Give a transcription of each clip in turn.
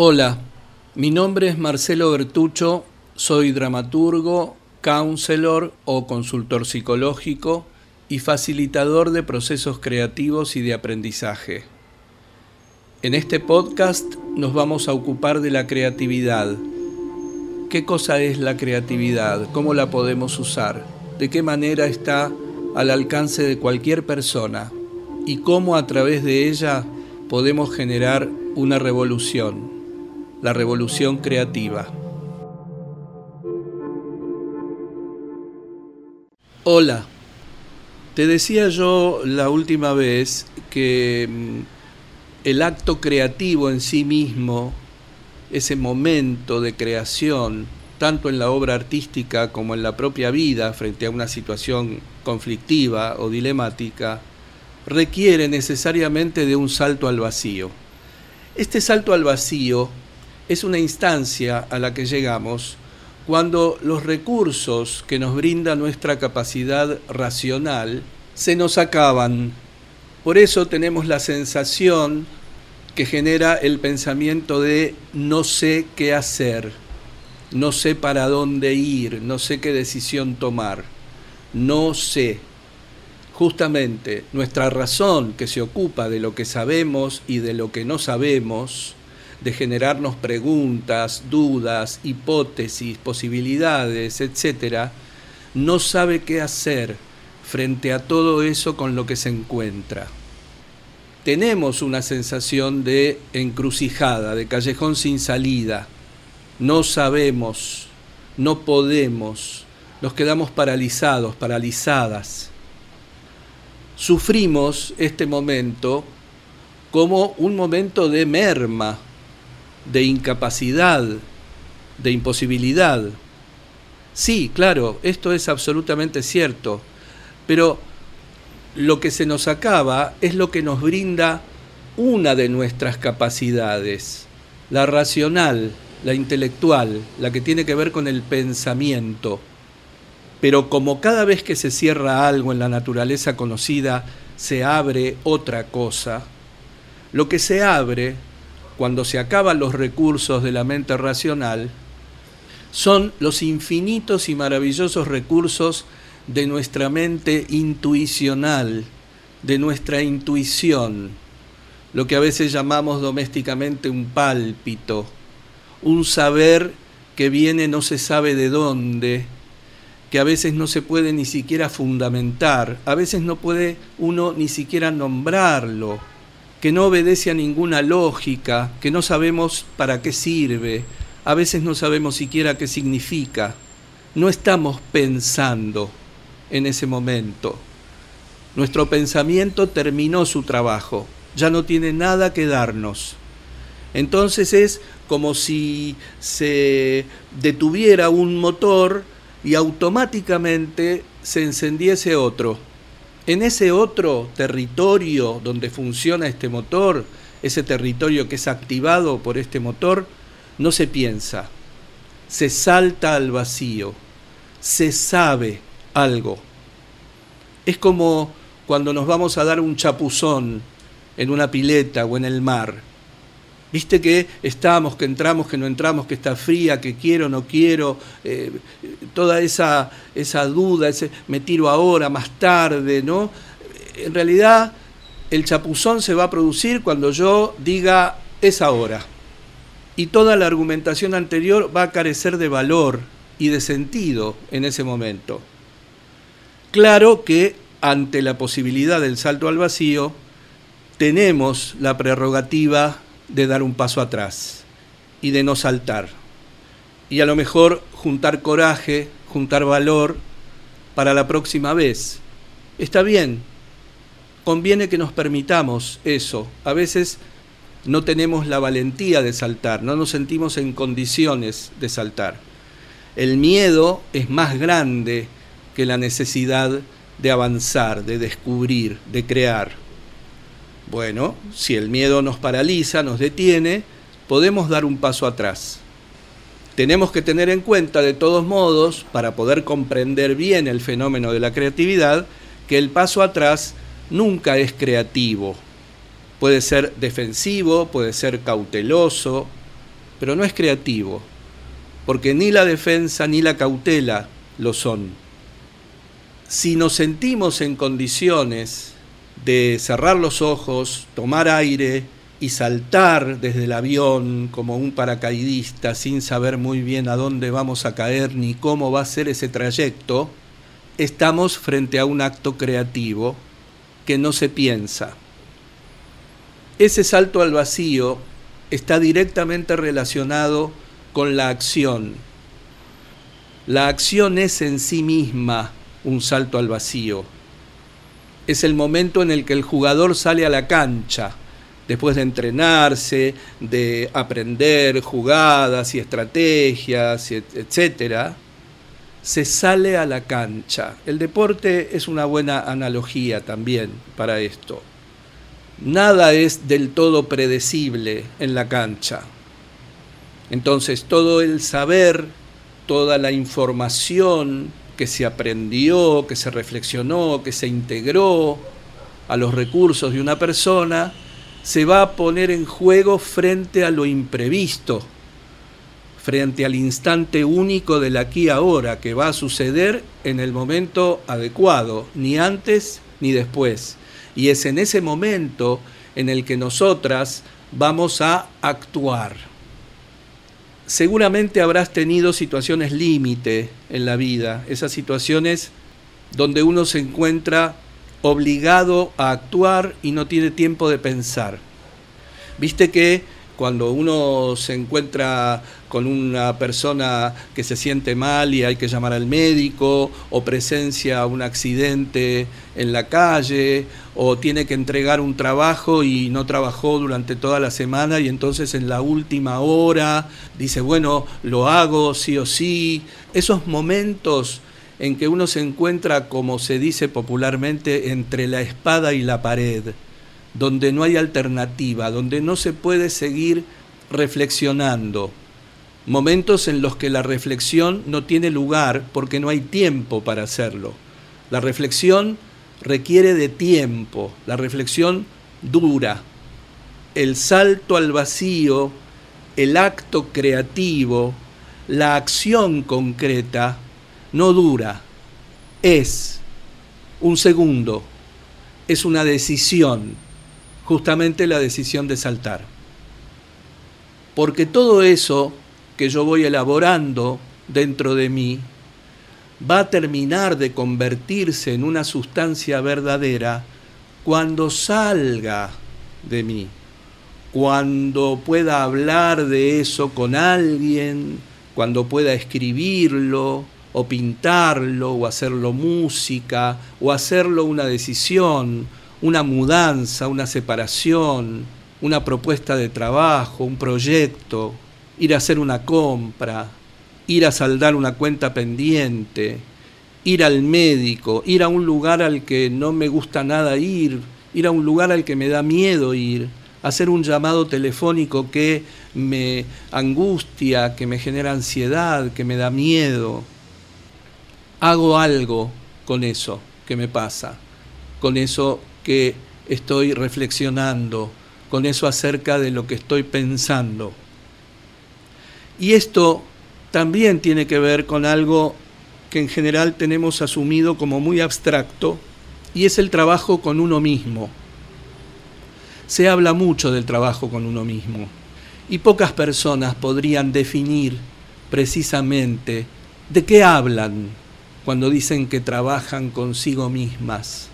Hola, mi nombre es Marcelo Bertucho, soy dramaturgo, counselor o consultor psicológico y facilitador de procesos creativos y de aprendizaje. En este podcast nos vamos a ocupar de la creatividad. ¿Qué cosa es la creatividad? ¿Cómo la podemos usar? ¿De qué manera está al alcance de cualquier persona? ¿Y cómo a través de ella podemos generar una revolución? La revolución creativa. Hola, te decía yo la última vez que mm, el acto creativo en sí mismo, ese momento de creación, tanto en la obra artística como en la propia vida frente a una situación conflictiva o dilemática, requiere necesariamente de un salto al vacío. Este salto al vacío es una instancia a la que llegamos cuando los recursos que nos brinda nuestra capacidad racional se nos acaban. Por eso tenemos la sensación que genera el pensamiento de no sé qué hacer, no sé para dónde ir, no sé qué decisión tomar, no sé. Justamente nuestra razón que se ocupa de lo que sabemos y de lo que no sabemos, de generarnos preguntas, dudas, hipótesis, posibilidades, etc., no sabe qué hacer frente a todo eso con lo que se encuentra. Tenemos una sensación de encrucijada, de callejón sin salida. No sabemos, no podemos, nos quedamos paralizados, paralizadas. Sufrimos este momento como un momento de merma, de incapacidad, de imposibilidad. Sí, claro, esto es absolutamente cierto, pero lo que se nos acaba es lo que nos brinda una de nuestras capacidades, la racional, la intelectual, la que tiene que ver con el pensamiento. Pero como cada vez que se cierra algo en la naturaleza conocida, se abre otra cosa, lo que se abre cuando se acaban los recursos de la mente racional, son los infinitos y maravillosos recursos de nuestra mente intuicional, de nuestra intuición, lo que a veces llamamos domésticamente un pálpito, un saber que viene no se sabe de dónde, que a veces no se puede ni siquiera fundamentar, a veces no puede uno ni siquiera nombrarlo que no obedece a ninguna lógica, que no sabemos para qué sirve, a veces no sabemos siquiera qué significa. No estamos pensando en ese momento. Nuestro pensamiento terminó su trabajo, ya no tiene nada que darnos. Entonces es como si se detuviera un motor y automáticamente se encendiese otro en ese otro territorio donde funciona este motor, ese territorio que es activado por este motor, no se piensa, se salta al vacío, se sabe algo. Es como cuando nos vamos a dar un chapuzón en una pileta o en el mar. Viste que estamos, que entramos, que no entramos, que está fría, que quiero, no quiero, eh, toda esa, esa duda, ese me tiro ahora, más tarde, ¿no? En realidad, el chapuzón se va a producir cuando yo diga es ahora. Y toda la argumentación anterior va a carecer de valor y de sentido en ese momento. Claro que ante la posibilidad del salto al vacío, tenemos la prerrogativa de dar un paso atrás y de no saltar. Y a lo mejor juntar coraje, juntar valor para la próxima vez. Está bien, conviene que nos permitamos eso. A veces no tenemos la valentía de saltar, no nos sentimos en condiciones de saltar. El miedo es más grande que la necesidad de avanzar, de descubrir, de crear. Bueno, si el miedo nos paraliza, nos detiene, podemos dar un paso atrás. Tenemos que tener en cuenta, de todos modos, para poder comprender bien el fenómeno de la creatividad, que el paso atrás nunca es creativo. Puede ser defensivo, puede ser cauteloso, pero no es creativo, porque ni la defensa ni la cautela lo son. Si nos sentimos en condiciones de cerrar los ojos, tomar aire y saltar desde el avión como un paracaidista sin saber muy bien a dónde vamos a caer ni cómo va a ser ese trayecto, estamos frente a un acto creativo que no se piensa. Ese salto al vacío está directamente relacionado con la acción. La acción es en sí misma un salto al vacío. Es el momento en el que el jugador sale a la cancha, después de entrenarse, de aprender jugadas y estrategias, etc., se sale a la cancha. El deporte es una buena analogía también para esto. Nada es del todo predecible en la cancha. Entonces todo el saber, toda la información que se aprendió, que se reflexionó, que se integró a los recursos de una persona, se va a poner en juego frente a lo imprevisto, frente al instante único del aquí ahora, que va a suceder en el momento adecuado, ni antes ni después. Y es en ese momento en el que nosotras vamos a actuar. Seguramente habrás tenido situaciones límite en la vida, esas situaciones donde uno se encuentra obligado a actuar y no tiene tiempo de pensar. Viste que cuando uno se encuentra con una persona que se siente mal y hay que llamar al médico, o presencia un accidente en la calle, o tiene que entregar un trabajo y no trabajó durante toda la semana y entonces en la última hora dice, bueno, lo hago sí o sí. Esos momentos en que uno se encuentra, como se dice popularmente, entre la espada y la pared, donde no hay alternativa, donde no se puede seguir reflexionando. Momentos en los que la reflexión no tiene lugar porque no hay tiempo para hacerlo. La reflexión requiere de tiempo, la reflexión dura. El salto al vacío, el acto creativo, la acción concreta, no dura, es un segundo, es una decisión, justamente la decisión de saltar. Porque todo eso que yo voy elaborando dentro de mí va a terminar de convertirse en una sustancia verdadera cuando salga de mí, cuando pueda hablar de eso con alguien, cuando pueda escribirlo, o pintarlo, o hacerlo música, o hacerlo una decisión, una mudanza, una separación, una propuesta de trabajo, un proyecto, ir a hacer una compra, ir a saldar una cuenta pendiente, ir al médico, ir a un lugar al que no me gusta nada ir, ir a un lugar al que me da miedo ir, hacer un llamado telefónico que me angustia, que me genera ansiedad, que me da miedo. Hago algo con eso que me pasa, con eso que estoy reflexionando, con eso acerca de lo que estoy pensando. Y esto también tiene que ver con algo que en general tenemos asumido como muy abstracto, y es el trabajo con uno mismo. Se habla mucho del trabajo con uno mismo, y pocas personas podrían definir precisamente de qué hablan cuando dicen que trabajan consigo mismas.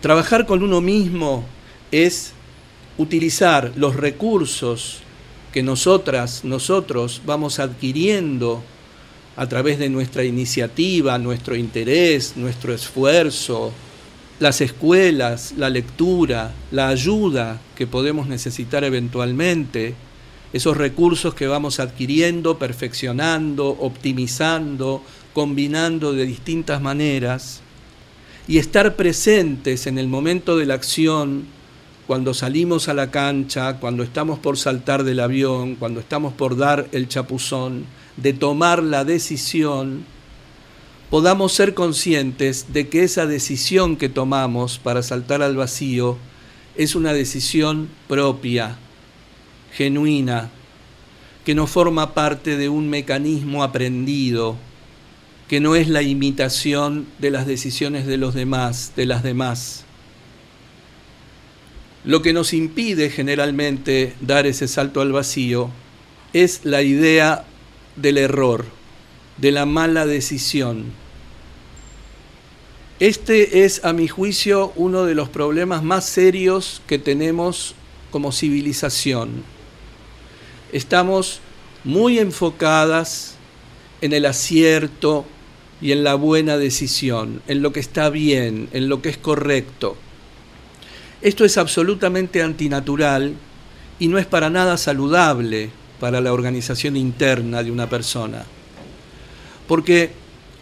Trabajar con uno mismo es utilizar los recursos que nosotras, nosotros vamos adquiriendo a través de nuestra iniciativa, nuestro interés, nuestro esfuerzo, las escuelas, la lectura, la ayuda que podemos necesitar eventualmente, esos recursos que vamos adquiriendo, perfeccionando, optimizando, combinando de distintas maneras, y estar presentes en el momento de la acción, cuando salimos a la cancha, cuando estamos por saltar del avión, cuando estamos por dar el chapuzón, de tomar la decisión, podamos ser conscientes de que esa decisión que tomamos para saltar al vacío es una decisión propia, genuina, que no forma parte de un mecanismo aprendido, que no es la imitación de las decisiones de los demás, de las demás. Lo que nos impide generalmente dar ese salto al vacío es la idea del error, de la mala decisión. Este es, a mi juicio, uno de los problemas más serios que tenemos como civilización. Estamos muy enfocadas en el acierto y en la buena decisión, en lo que está bien, en lo que es correcto. Esto es absolutamente antinatural y no es para nada saludable para la organización interna de una persona. Porque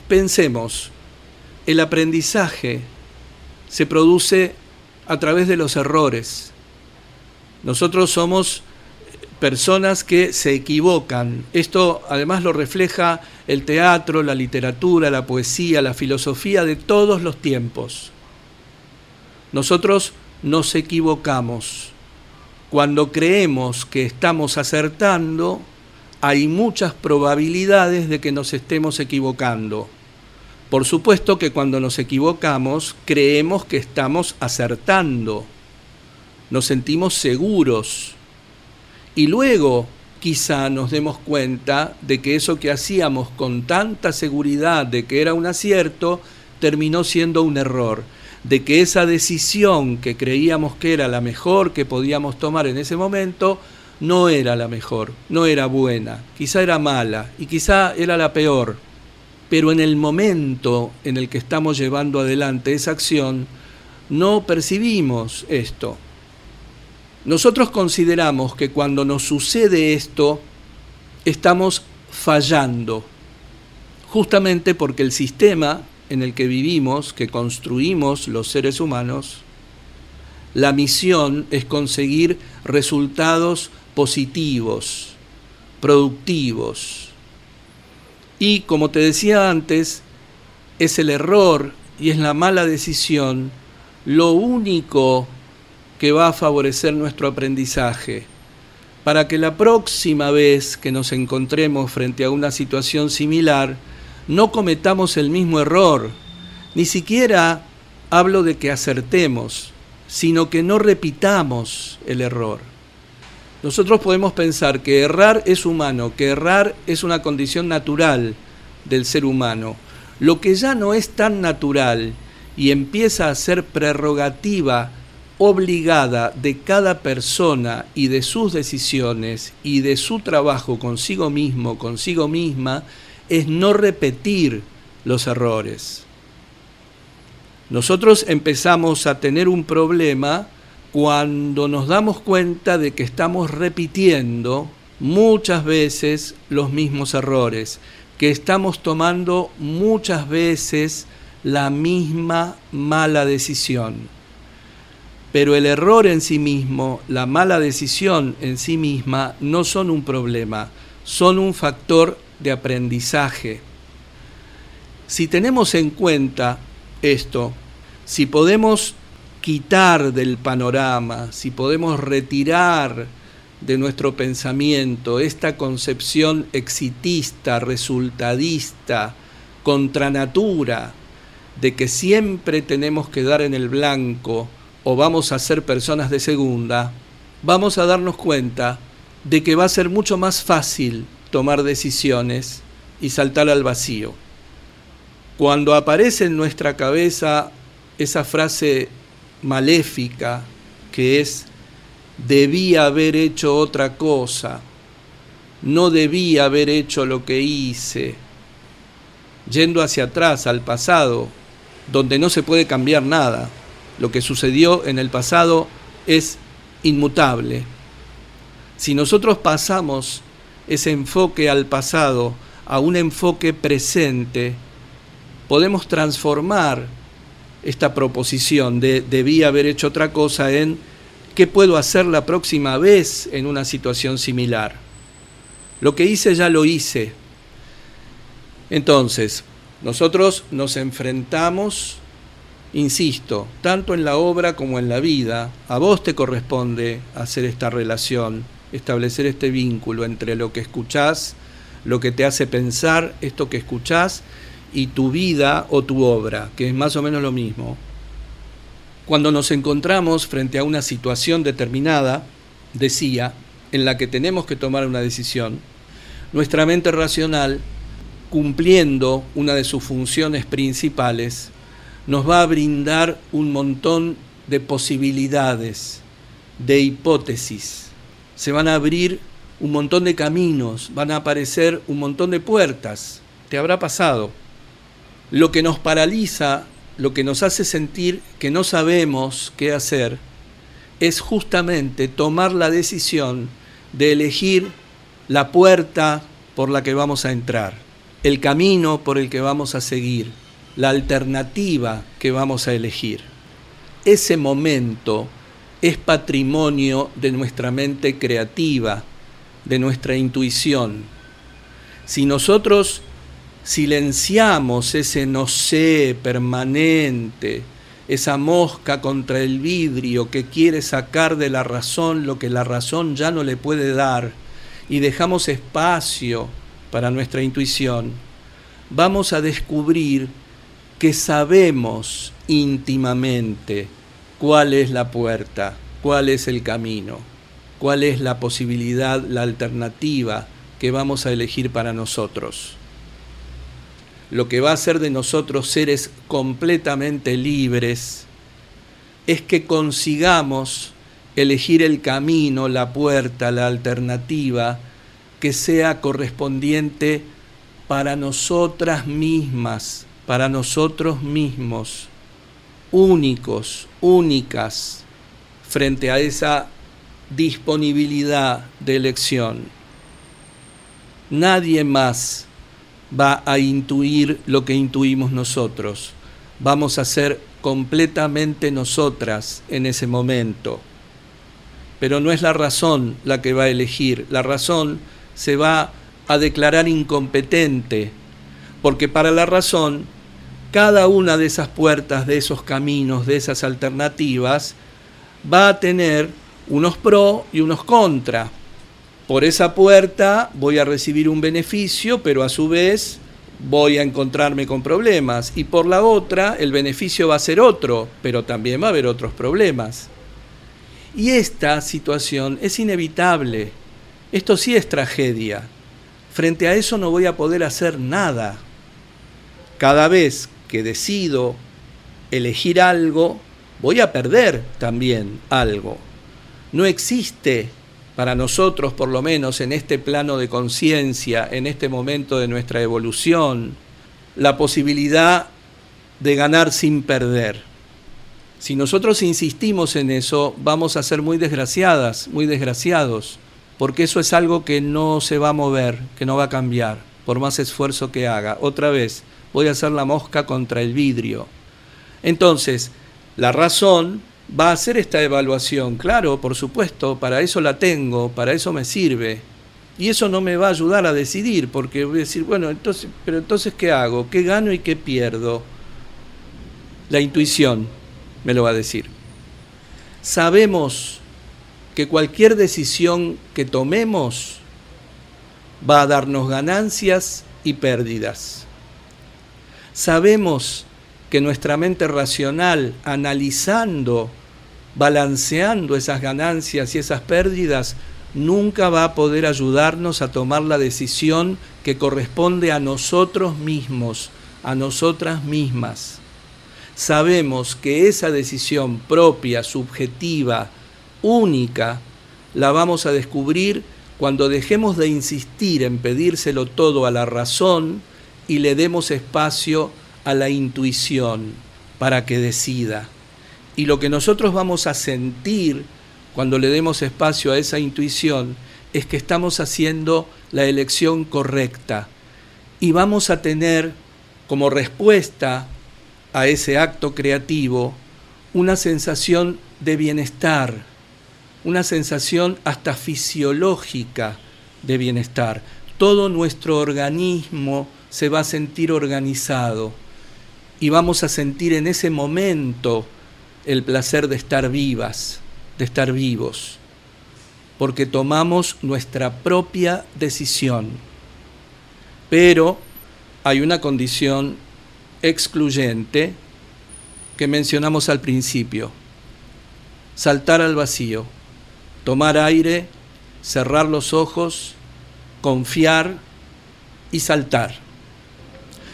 pensemos, el aprendizaje se produce a través de los errores. Nosotros somos personas que se equivocan. Esto además lo refleja el teatro, la literatura, la poesía, la filosofía de todos los tiempos. Nosotros nos equivocamos. Cuando creemos que estamos acertando, hay muchas probabilidades de que nos estemos equivocando. Por supuesto que cuando nos equivocamos creemos que estamos acertando, nos sentimos seguros y luego quizá nos demos cuenta de que eso que hacíamos con tanta seguridad de que era un acierto terminó siendo un error de que esa decisión que creíamos que era la mejor que podíamos tomar en ese momento, no era la mejor, no era buena, quizá era mala y quizá era la peor. Pero en el momento en el que estamos llevando adelante esa acción, no percibimos esto. Nosotros consideramos que cuando nos sucede esto, estamos fallando, justamente porque el sistema en el que vivimos, que construimos los seres humanos, la misión es conseguir resultados positivos, productivos. Y como te decía antes, es el error y es la mala decisión lo único que va a favorecer nuestro aprendizaje, para que la próxima vez que nos encontremos frente a una situación similar, no cometamos el mismo error, ni siquiera hablo de que acertemos, sino que no repitamos el error. Nosotros podemos pensar que errar es humano, que errar es una condición natural del ser humano. Lo que ya no es tan natural y empieza a ser prerrogativa obligada de cada persona y de sus decisiones y de su trabajo consigo mismo, consigo misma, es no repetir los errores. Nosotros empezamos a tener un problema cuando nos damos cuenta de que estamos repitiendo muchas veces los mismos errores, que estamos tomando muchas veces la misma mala decisión. Pero el error en sí mismo, la mala decisión en sí misma, no son un problema, son un factor de aprendizaje. Si tenemos en cuenta esto, si podemos quitar del panorama, si podemos retirar de nuestro pensamiento esta concepción exitista, resultadista, contra natura, de que siempre tenemos que dar en el blanco o vamos a ser personas de segunda, vamos a darnos cuenta de que va a ser mucho más fácil tomar decisiones y saltar al vacío. Cuando aparece en nuestra cabeza esa frase maléfica que es debía haber hecho otra cosa, no debía haber hecho lo que hice, yendo hacia atrás, al pasado, donde no se puede cambiar nada. Lo que sucedió en el pasado es inmutable. Si nosotros pasamos ese enfoque al pasado a un enfoque presente, podemos transformar esta proposición de debía haber hecho otra cosa en qué puedo hacer la próxima vez en una situación similar. Lo que hice ya lo hice. Entonces, nosotros nos enfrentamos, insisto, tanto en la obra como en la vida, a vos te corresponde hacer esta relación establecer este vínculo entre lo que escuchás, lo que te hace pensar, esto que escuchás, y tu vida o tu obra, que es más o menos lo mismo. Cuando nos encontramos frente a una situación determinada, decía, en la que tenemos que tomar una decisión, nuestra mente racional, cumpliendo una de sus funciones principales, nos va a brindar un montón de posibilidades, de hipótesis. Se van a abrir un montón de caminos, van a aparecer un montón de puertas. Te habrá pasado. Lo que nos paraliza, lo que nos hace sentir que no sabemos qué hacer, es justamente tomar la decisión de elegir la puerta por la que vamos a entrar, el camino por el que vamos a seguir, la alternativa que vamos a elegir. Ese momento es patrimonio de nuestra mente creativa, de nuestra intuición. Si nosotros silenciamos ese no sé permanente, esa mosca contra el vidrio que quiere sacar de la razón lo que la razón ya no le puede dar, y dejamos espacio para nuestra intuición, vamos a descubrir que sabemos íntimamente cuál es la puerta, cuál es el camino, cuál es la posibilidad, la alternativa que vamos a elegir para nosotros. Lo que va a hacer de nosotros seres completamente libres es que consigamos elegir el camino, la puerta, la alternativa que sea correspondiente para nosotras mismas, para nosotros mismos, únicos, únicas, frente a esa disponibilidad de elección. Nadie más va a intuir lo que intuimos nosotros. Vamos a ser completamente nosotras en ese momento pero no es la razón la que va a elegir, la razón se va a declarar incompetente, porque para la razón, cada una de esas puertas, de esos caminos, de esas alternativas, va a tener unos pro y unos contra. Por esa puerta voy a recibir un beneficio, pero a su vez voy a encontrarme con problemas. Y por la otra, el beneficio va a ser otro, pero también va a haber otros problemas. Y esta situación es inevitable. Esto sí es tragedia. Frente a eso no voy a poder hacer nada. Cada vez que decido elegir algo, voy a perder también algo. No existe para nosotros, por lo menos en este plano de conciencia, en este momento de nuestra evolución, la posibilidad de ganar sin perder. Si nosotros insistimos en eso, vamos a ser muy desgraciadas, muy desgraciados, porque eso es algo que no se va a mover, que no va a cambiar, por más esfuerzo que haga. Otra vez, voy a hacer la mosca contra el vidrio. Entonces, la razón va a hacer esta evaluación, claro, por supuesto, para eso la tengo, para eso me sirve. Y eso no me va a ayudar a decidir, porque voy a decir, bueno, entonces, pero entonces, ¿qué hago? ¿Qué gano y qué pierdo? La intuición me lo va a decir. Sabemos que cualquier decisión que tomemos va a darnos ganancias y pérdidas. Sabemos que nuestra mente racional, analizando, balanceando esas ganancias y esas pérdidas, nunca va a poder ayudarnos a tomar la decisión que corresponde a nosotros mismos, a nosotras mismas. Sabemos que esa decisión propia, subjetiva, única, la vamos a descubrir cuando dejemos de insistir en pedírselo todo a la razón y le demos espacio a la intuición para que decida. Y lo que nosotros vamos a sentir cuando le demos espacio a esa intuición es que estamos haciendo la elección correcta y vamos a tener como respuesta a ese acto creativo una sensación de bienestar, una sensación hasta fisiológica de bienestar. Todo nuestro organismo se va a sentir organizado y vamos a sentir en ese momento el placer de estar vivas, de estar vivos. porque tomamos nuestra propia decisión. Pero hay una condición excluyente que mencionamos al principio. Saltar al vacío, tomar aire, cerrar los ojos, confiar y saltar.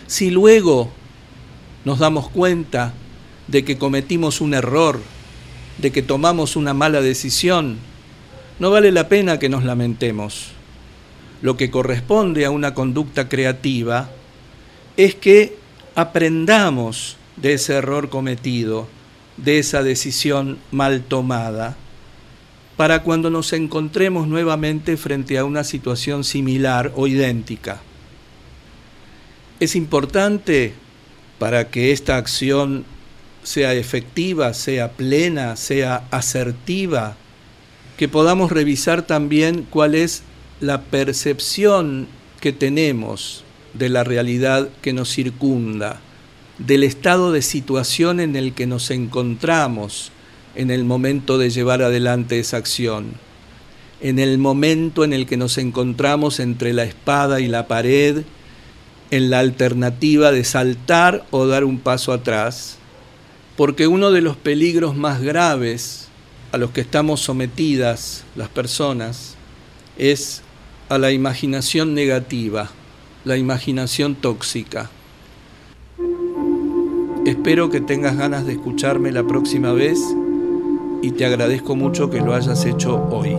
Si luego nos damos cuenta de que cometimos un error, de que tomamos una mala decisión, no vale la pena que nos lamentemos. Lo que corresponde a una conducta creativa es que aprendamos de ese error cometido, de esa decisión mal tomada, para cuando nos encontremos nuevamente frente a una situación similar o idéntica. Es importante para que esta acción sea efectiva, sea plena, sea asertiva, que podamos revisar también cuál es la percepción que tenemos de la realidad que nos circunda, del estado de situación en el que nos encontramos en el momento de llevar adelante esa acción, en el momento en el que nos encontramos entre la espada y la pared, en la alternativa de saltar o dar un paso atrás, porque uno de los peligros más graves a los que estamos sometidas las personas es a la imaginación negativa, la imaginación tóxica. Espero que tengas ganas de escucharme la próxima vez y te agradezco mucho que lo hayas hecho hoy.